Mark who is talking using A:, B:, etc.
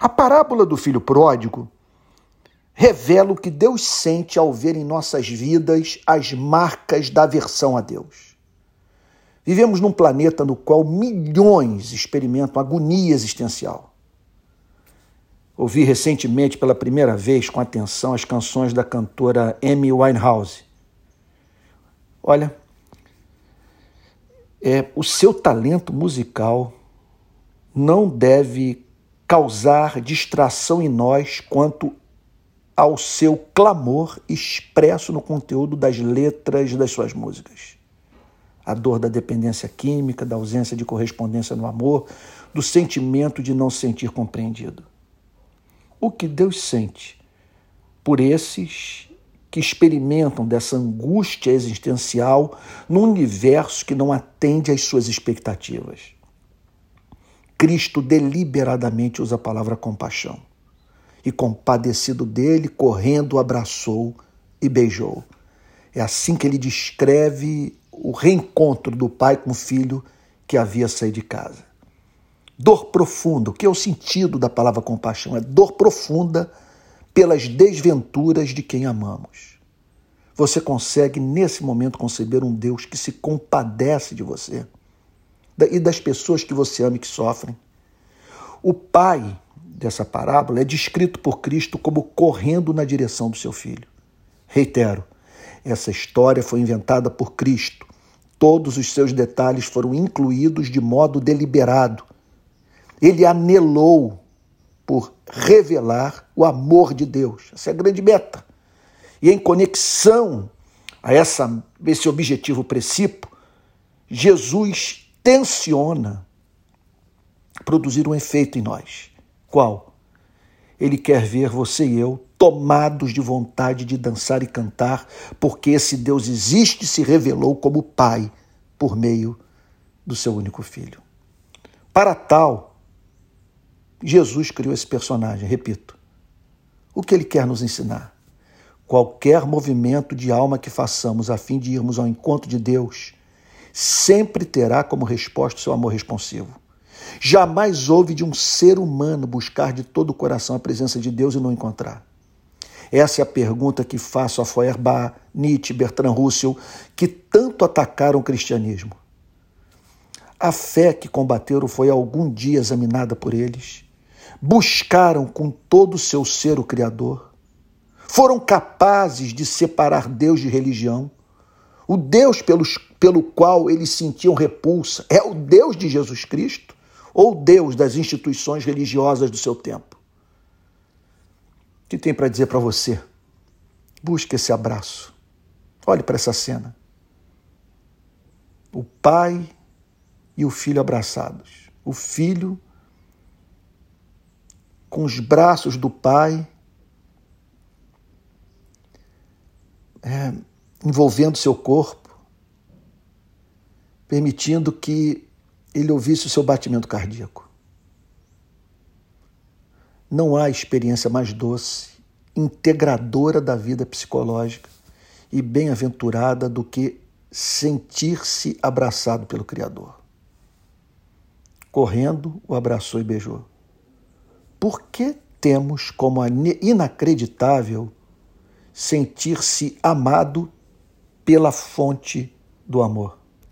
A: A parábola do filho pródigo revela o que Deus sente ao ver em nossas vidas as marcas da aversão a Deus. Vivemos num planeta no qual milhões experimentam agonia existencial. Ouvi recentemente pela primeira vez com atenção as canções da cantora Amy Winehouse. Olha, é, o seu talento musical não deve causar distração em nós quanto ao seu clamor expresso no conteúdo das letras das suas músicas. A dor da dependência química, da ausência de correspondência no amor, do sentimento de não se sentir compreendido. O que Deus sente por esses que experimentam dessa angústia existencial num universo que não atende às suas expectativas. Cristo deliberadamente usa a palavra compaixão e, compadecido dele, correndo, abraçou e beijou. É assim que ele descreve o reencontro do pai com o filho que havia saído de casa. Dor profunda, o que é o sentido da palavra compaixão? É dor profunda pelas desventuras de quem amamos. Você consegue, nesse momento, conceber um Deus que se compadece de você e das pessoas que você ama e que sofrem. O pai dessa parábola é descrito por Cristo como correndo na direção do seu filho. Reitero, essa história foi inventada por Cristo. Todos os seus detalhes foram incluídos de modo deliberado. Ele anelou por revelar o amor de Deus. Essa é a grande meta. E em conexão a essa, esse objetivo princípio, Jesus tensiona produzir um efeito em nós. Qual? Ele quer ver você e eu tomados de vontade de dançar e cantar, porque esse Deus existe e se revelou como Pai por meio do seu único filho. Para tal, Jesus criou esse personagem, repito. O que ele quer nos ensinar? Qualquer movimento de alma que façamos a fim de irmos ao encontro de Deus, sempre terá como resposta o seu amor responsivo. Jamais houve de um ser humano buscar de todo o coração a presença de Deus e não encontrar. Essa é a pergunta que faço a Feuerbach, Nietzsche, Bertrand Russell, que tanto atacaram o cristianismo. A fé que combateram foi algum dia examinada por eles? Buscaram com todo o seu ser o Criador? Foram capazes de separar Deus de religião? O Deus pelos, pelo qual eles sentiam repulsa é o Deus de Jesus Cristo? ou Deus das instituições religiosas do seu tempo. O que tem para dizer para você? Busque esse abraço. Olhe para essa cena. O pai e o filho abraçados. O filho com os braços do pai é, envolvendo seu corpo, permitindo que ele ouvisse o seu batimento cardíaco. Não há experiência mais doce, integradora da vida psicológica e bem-aventurada do que sentir-se abraçado pelo Criador. Correndo, o abraçou e beijou. Por que temos como inacreditável sentir-se amado pela fonte do amor?